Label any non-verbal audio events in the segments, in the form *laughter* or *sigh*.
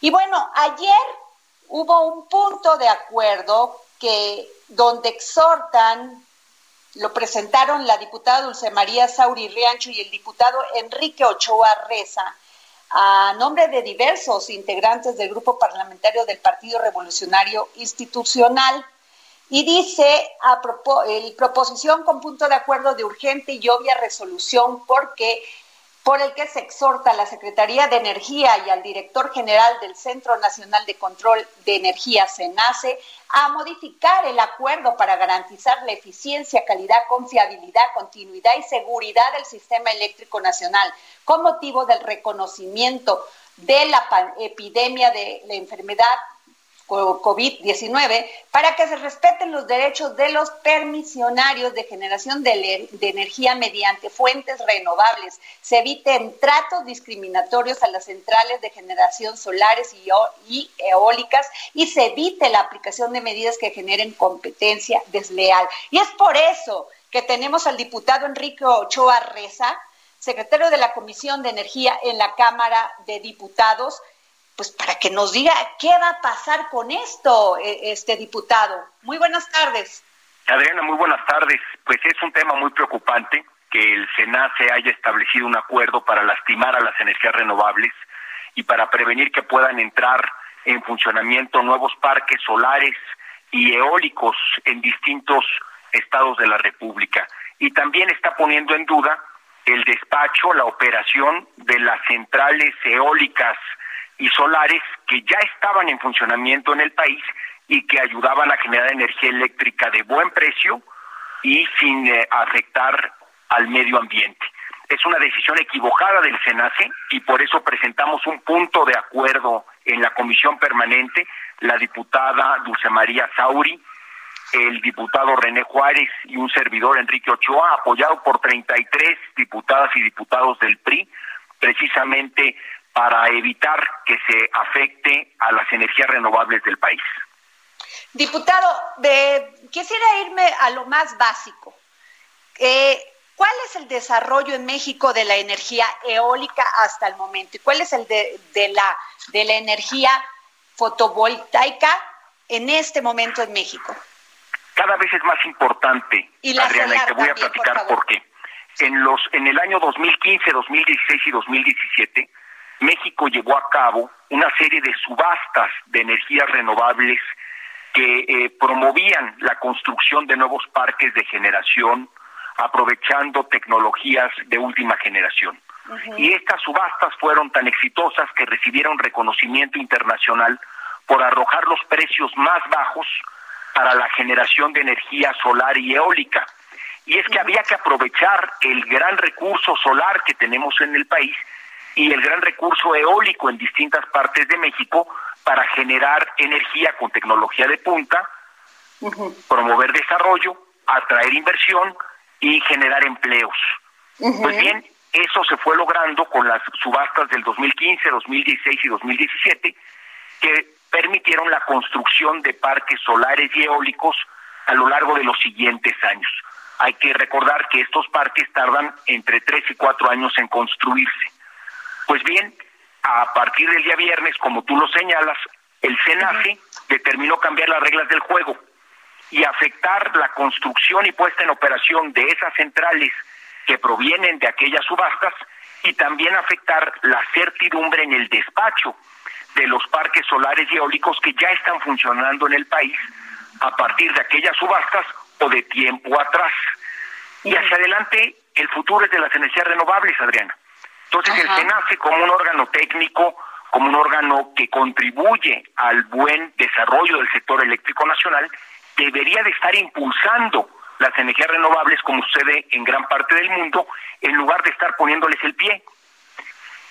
Y bueno, ayer hubo un punto de acuerdo que donde exhortan lo presentaron la diputada Dulce María Sauri Riancho y el diputado Enrique Ochoa Reza a nombre de diversos integrantes del grupo parlamentario del Partido Revolucionario Institucional. Y dice a el proposición con punto de acuerdo de urgente y obvia resolución porque por el que se exhorta a la Secretaría de Energía y al director general del Centro Nacional de Control de Energía, CENACE, a modificar el acuerdo para garantizar la eficiencia, calidad, confiabilidad, continuidad y seguridad del sistema eléctrico nacional con motivo del reconocimiento de la epidemia de la enfermedad COVID-19 para que se respeten los derechos de los permisionarios de generación de, energía mediante fuentes renovables, se eviten tratos discriminatorios a las centrales de generación solares y, y eólicas y se evite la aplicación de medidas que generen competencia desleal. Y es por eso que tenemos al diputado Enrique Ochoa Reza, secretario de la Comisión de Energía en la Cámara de Diputados, pues para que nos diga qué va a pasar con esto, e, este diputado. Muy buenas tardes. Adriana, muy buenas tardes. Pues es un tema muy preocupante que el SENACE haya establecido un acuerdo para lastimar a las energías renovables y para prevenir que puedan entrar en funcionamiento nuevos parques solares y eólicos en distintos estados de la República. Y también está poniendo en duda el despacho, la operación de las centrales eólicas y solares que ya estaban en funcionamiento en el país y que ayudaban a generar energía eléctrica de buen precio y sin eh, afectar al medio ambiente. Es una decisión equivocada del SENACE y por eso presentamos un punto de acuerdo en la comisión permanente, la diputada Dulce María Sauri, el diputado René Juárez y un servidor Enrique Ochoa, apoyado por 33 diputadas y diputados del PRI, precisamente para evitar que se afecte a las energías renovables del país. Diputado, quisiera irme a lo más básico. Eh, ¿Cuál es el desarrollo en México de la energía eólica hasta el momento? ¿Y cuál es el de, la, de la energía fotovoltaica en este momento en México? Cada vez es más importante, y Adriana, y te voy a platicar por, por qué. En, los, en el año 2015, 2016 y 2017, México llevó a cabo una serie de subastas de energías renovables que eh, promovían la construcción de nuevos parques de generación aprovechando tecnologías de última generación. Y estas subastas fueron tan exitosas que recibieron reconocimiento internacional por arrojar los precios más bajos para la generación de energía solar y eólica. Y es que había que aprovechar el gran recurso solar que tenemos en el país y el gran recurso eólico en distintas partes de México para generar energía con tecnología de punta, promover desarrollo, atraer inversión y generar empleos. Pues bien, eso se fue logrando con las subastas del 2015, 2016 y 2017, que permitieron la construcción de parques solares y eólicos a lo largo de los siguientes años. Hay que recordar que estos parques tardan entre tres y cuatro años en construirse. Pues bien, a partir del día viernes, como tú lo señalas, el SENACE determinó cambiar las reglas del juego y afectar la construcción y puesta en operación de esas centrales que provienen de aquellas subastas y también afectar la certidumbre en el despacho de los parques solares y eólicos que ya están funcionando en el país a partir de aquellas subastas o de tiempo atrás. Y hacia adelante, el futuro es de las energías renovables, Adriana. Entonces el SENACE como un órgano técnico, como un órgano que contribuye al buen desarrollo del sector eléctrico nacional, debería de estar impulsando las energías renovables como sucede en gran parte del mundo, en lugar de estar poniéndoles el pie.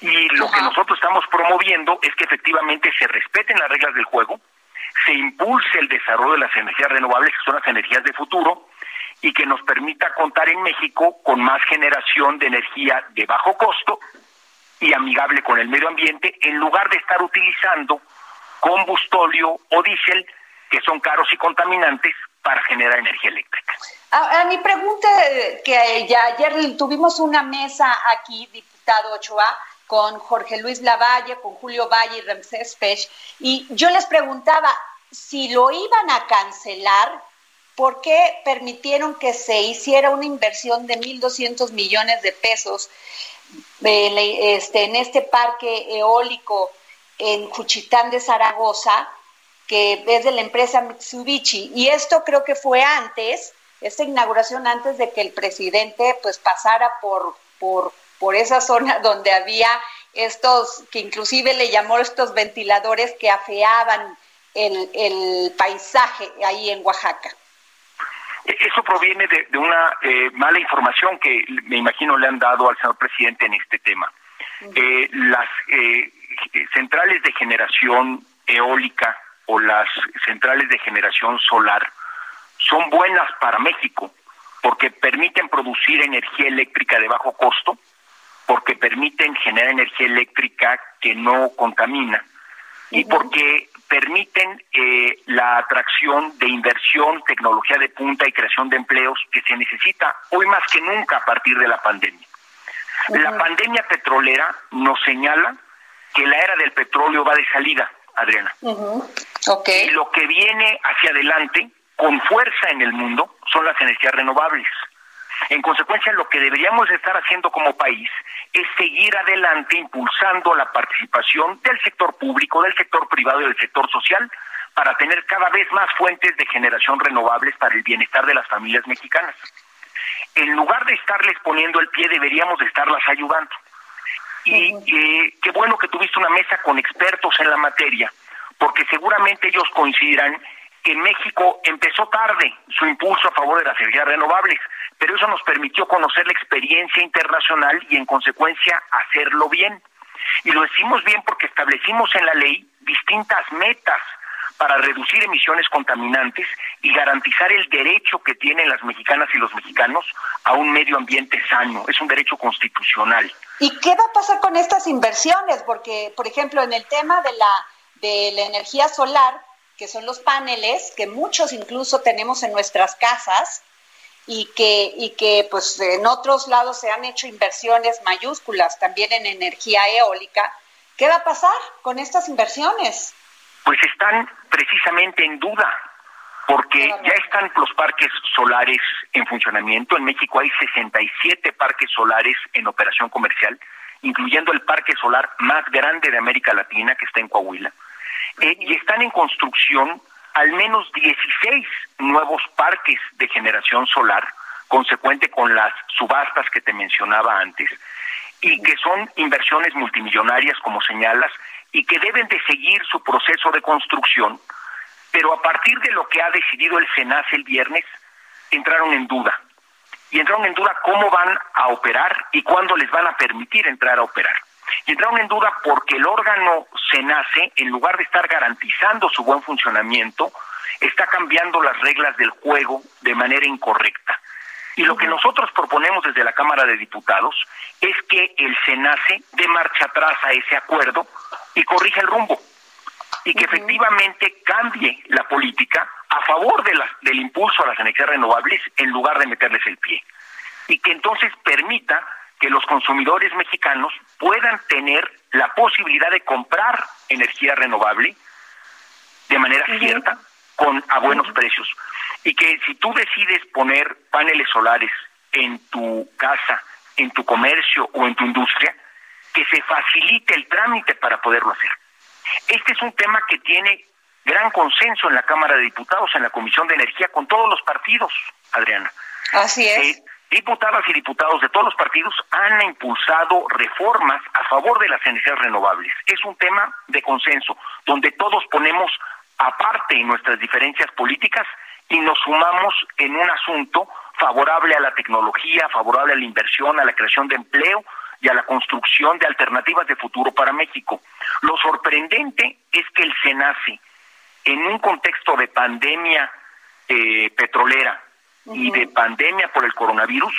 Y lo que nosotros estamos promoviendo es que efectivamente se respeten las reglas del juego, se impulse el desarrollo de las energías renovables, que son las energías de futuro, y que nos permita contar en México con más generación de energía de bajo costo y amigable con el medio ambiente, en lugar de estar utilizando combustóleo o diésel, que son caros y contaminantes, para generar energía eléctrica. A, mi pregunta, que ya ayer tuvimos una mesa aquí, diputado Ochoa, con Jorge Luis Lavalle, con Julio Valle y Ramsés Pech, y yo les preguntaba si lo iban a cancelar, ¿por qué permitieron que se hiciera una inversión de 1.200 millones de pesos este, en este parque eólico en Juchitán de Zaragoza, que es de la empresa Mitsubishi? Y esto creo que fue antes, esta inauguración antes de que el presidente pues pasara por, por por esa zona *laughs* donde había estos, que inclusive le llamó estos ventiladores que afeaban el, paisaje ahí en Oaxaca. Eso proviene de, una eh, mala información que me imagino le han dado al señor presidente en este tema. Eh, las eh, centrales de generación eólica o las centrales de generación solar son buenas para México porque permiten producir energía eléctrica de bajo costo, porque permiten generar energía eléctrica que no contamina y porque permiten eh, la atracción de inversión, tecnología de punta y creación de empleos que se necesita hoy más que nunca a partir de la pandemia. La pandemia petrolera nos señala que la era del petróleo va de salida, Adriana. Y lo que viene hacia adelante con fuerza en el mundo son las energías renovables. En consecuencia, lo que deberíamos estar haciendo como país es seguir adelante impulsando la participación del sector público, del sector privado y del sector social para tener cada vez más fuentes de generación renovables para el bienestar de las familias mexicanas. En lugar de estarles poniendo el pie, deberíamos de estarlas ayudando. Y eh, qué bueno que tuviste una mesa con expertos en la materia, porque seguramente ellos coincidirán que México empezó tarde su impulso a favor de las energías renovables, pero eso nos permitió conocer la experiencia internacional y en consecuencia hacerlo bien. Y lo decimos bien porque establecimos en la ley distintas metas para reducir emisiones contaminantes y garantizar el derecho que tienen las mexicanas y los mexicanos a un medio ambiente sano. Es un derecho constitucional. ¿Y qué va a pasar con estas inversiones? Porque, por ejemplo, en el tema de la, de la energía solar, que son los paneles, que muchos incluso tenemos en nuestras casas y que, y que pues en otros lados se han hecho inversiones mayúsculas también en energía eólica. ¿Qué va a pasar con estas inversiones? Pues están precisamente en duda, porque ya están los parques solares en funcionamiento. En México hay 67 parques solares en operación comercial, incluyendo el parque solar más grande de América Latina, que está en Coahuila. Eh, y están en construcción al menos 16 nuevos parques de generación solar, consecuente con las subastas que te mencionaba antes, y que son inversiones multimillonarias, como señalas, y que deben de seguir su proceso de construcción, pero a partir de lo que ha decidido el SENAS el viernes, entraron en duda. Y entraron en duda cómo van a operar y cuándo les van a permitir entrar a operar y entraron en duda porque el órgano se nace, en lugar de estar garantizando su buen funcionamiento, está cambiando las reglas del juego de manera incorrecta. Y lo que nosotros proponemos desde la Cámara de Diputados es que el SENACE dé marcha atrás a ese acuerdo y corrija el rumbo. Y que efectivamente cambie la política a favor de del impulso a las energías renovables en lugar de meterles el pie. Y que entonces permita que los consumidores mexicanos puedan tener la posibilidad de comprar energía renovable de manera cierta, con a buenos precios. Y que si tú decides poner paneles solares en tu casa, en tu comercio o en tu industria, que se facilite el trámite para poderlo hacer. Este es un tema que tiene gran consenso en la Cámara de Diputados, en la Comisión de Energía, con todos los partidos, Adriana. Así es. Eh, Diputadas y diputados de todos los partidos han impulsado reformas a favor de las energías renovables. Es un tema de consenso, donde todos ponemos aparte nuestras diferencias políticas y nos sumamos en un asunto favorable a la tecnología, favorable a la inversión, a la creación de empleo y a la construcción de alternativas de futuro para México. Lo sorprendente es que el SENACE, en un contexto de pandemia eh, petrolera y de pandemia por el coronavirus,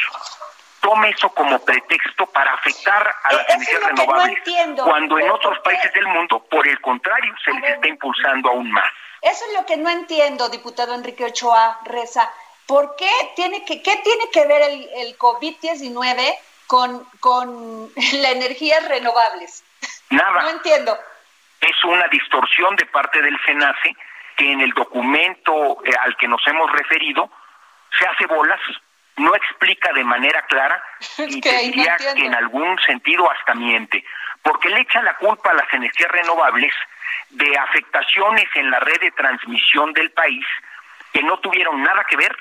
tome eso como pretexto para afectar a las energías renovables, cuando en otros países del mundo, por el contrario, se les está impulsando aún más. Eso es lo que no entiendo, diputado Enrique Ochoa Reza. ¿Por qué tiene que, qué tiene que ver el, el COVID-19 con, con *laughs* las energías renovables? Nada. No entiendo. Es una distorsión de parte del SENACE que en el documento eh, al que nos hemos referido se hace bolas, no explica de manera clara *laughs* y diría que en algún sentido hasta miente, porque le echa la culpa a las energías renovables de afectaciones en la red de transmisión del país que no tuvieron nada que ver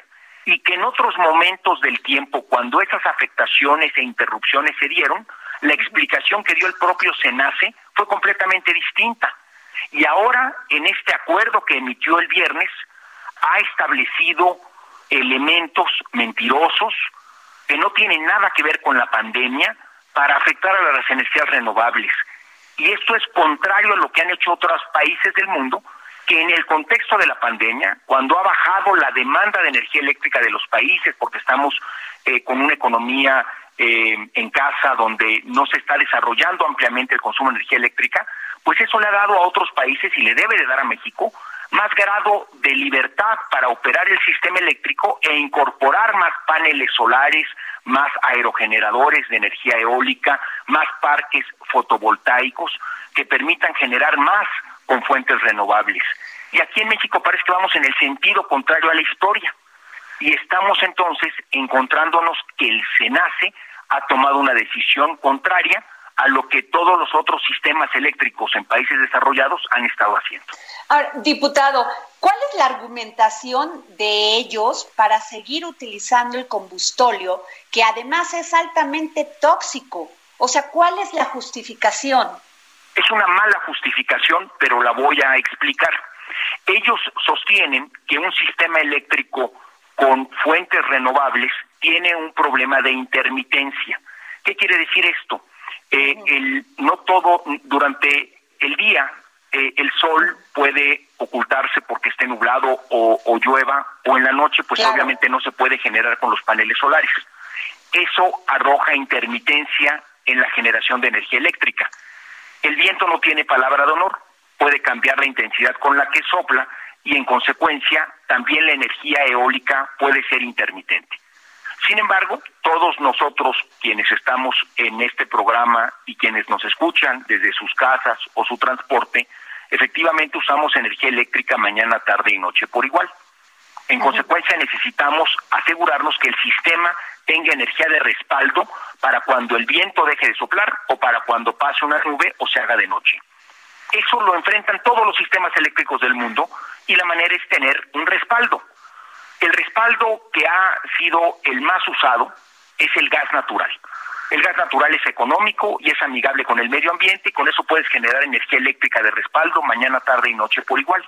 y que en otros momentos del tiempo, cuando esas afectaciones e interrupciones se dieron, la explicación que dio el propio SENACE fue completamente distinta. Y ahora, en este acuerdo que emitió el viernes, ha establecido elementos mentirosos que no tienen nada que ver con la pandemia para afectar a las energías renovables. Y esto es contrario a lo que han hecho otros países del mundo, que en el contexto de la pandemia, cuando ha bajado la demanda de energía eléctrica de los países, porque estamos eh, con una economía eh, en casa donde no se está desarrollando ampliamente el consumo de energía eléctrica, pues eso le ha dado a otros países y le debe de dar a México más grado de libertad para operar el sistema eléctrico e incorporar más paneles solares, más aerogeneradores de energía eólica, más parques fotovoltaicos que permitan generar más con fuentes renovables. Y aquí en México parece que vamos en el sentido contrario a la historia. Y estamos entonces encontrándonos que el SENACE ha tomado una decisión contraria a lo que todos los otros sistemas eléctricos en países desarrollados han estado haciendo. Ahora, diputado, ¿cuál es la argumentación de ellos para seguir utilizando el combustóleo, que además es altamente tóxico? O sea, ¿cuál es la justificación? Es una mala justificación, pero la voy a explicar. Ellos sostienen que un sistema eléctrico con fuentes renovables tiene un problema de intermitencia. ¿Qué quiere decir esto? Eh, el, no todo, durante el día, eh, el sol puede ocultarse porque esté nublado o, llueva, o en la noche, pues obviamente no se puede generar con los paneles solares. Eso arroja intermitencia en la generación de energía eléctrica. El viento no tiene palabra de honor, puede cambiar la intensidad con la que sopla y en consecuencia también la energía eólica puede ser intermitente. Sin embargo, todos nosotros quienes estamos en este programa y quienes nos escuchan desde sus casas o su transporte, efectivamente usamos energía eléctrica mañana, tarde y noche por igual. En consecuencia, necesitamos asegurarnos que el sistema tenga energía de respaldo para cuando el viento deje de soplar o para cuando pase una nube o se haga de noche. Eso lo enfrentan todos los sistemas eléctricos del mundo y la manera es tener un respaldo. El respaldo que ha sido el más usado es el gas natural. El gas natural es económico y es amigable con el medio ambiente y con eso puedes generar energía eléctrica de respaldo mañana, tarde y noche por igual.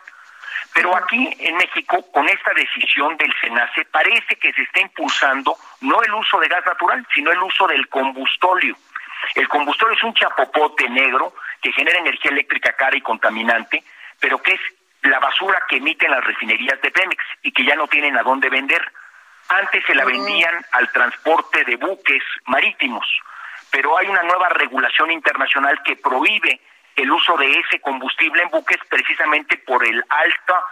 Pero aquí en México, con esta decisión del SENACE, parece que se está impulsando no el uso de gas natural, sino el uso del combustóleo. El combustóleo es un chapopote negro que genera energía eléctrica cara y contaminante, pero que es la basura que emiten las refinerías de Pemex y que ya no tienen a dónde vender. Antes se la vendían al transporte de buques marítimos, pero hay una nueva regulación internacional que prohíbe el uso de ese combustible en buques precisamente por el alta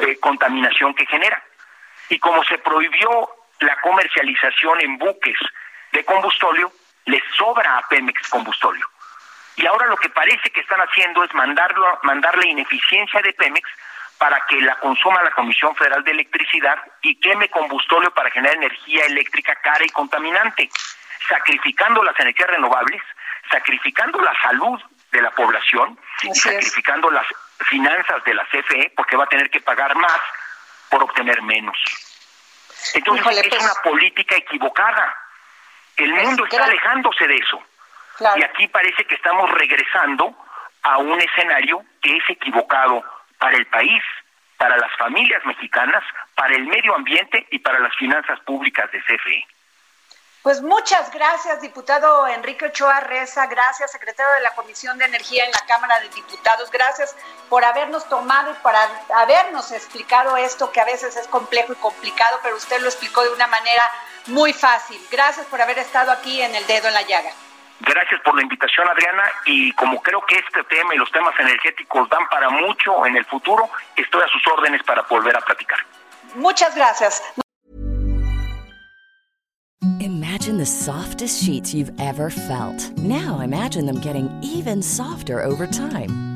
eh, contaminación que genera. Y como se prohibió la comercialización en buques de combustóleo, les sobra a Pemex combustóleo. Y ahora lo que parece que están haciendo es mandarlo, mandarle ineficiencia de Pemex para que la consuma la Comisión Federal de Electricidad y queme combustóleo para generar energía eléctrica cara y contaminante, sacrificando las energías renovables, sacrificando la salud de la población y sacrificando las finanzas de la CFE porque va a tener que pagar más por obtener menos. Entonces es pues una política equivocada. El mundo está alejándose de eso. Y aquí parece que estamos regresando a un escenario que es equivocado para el país, para las familias mexicanas, para el medio ambiente y para las finanzas públicas de CFE. Pues muchas gracias, diputado Enrique Ochoa Reza, gracias, secretario de la Comisión de Energía en la Cámara de Diputados, gracias por habernos tomado y para habernos explicado esto que a veces es complejo y complicado, pero usted lo explicó de una manera muy fácil. Gracias por haber estado aquí en el dedo en la llaga. Gracias por la invitación, Adriana, y como creo que este tema y los temas energéticos dan para mucho en el futuro, estoy a sus órdenes para volver a platicar. Muchas gracias. Imagine the softest sheets you've ever felt. Now imagine them getting even softer over time.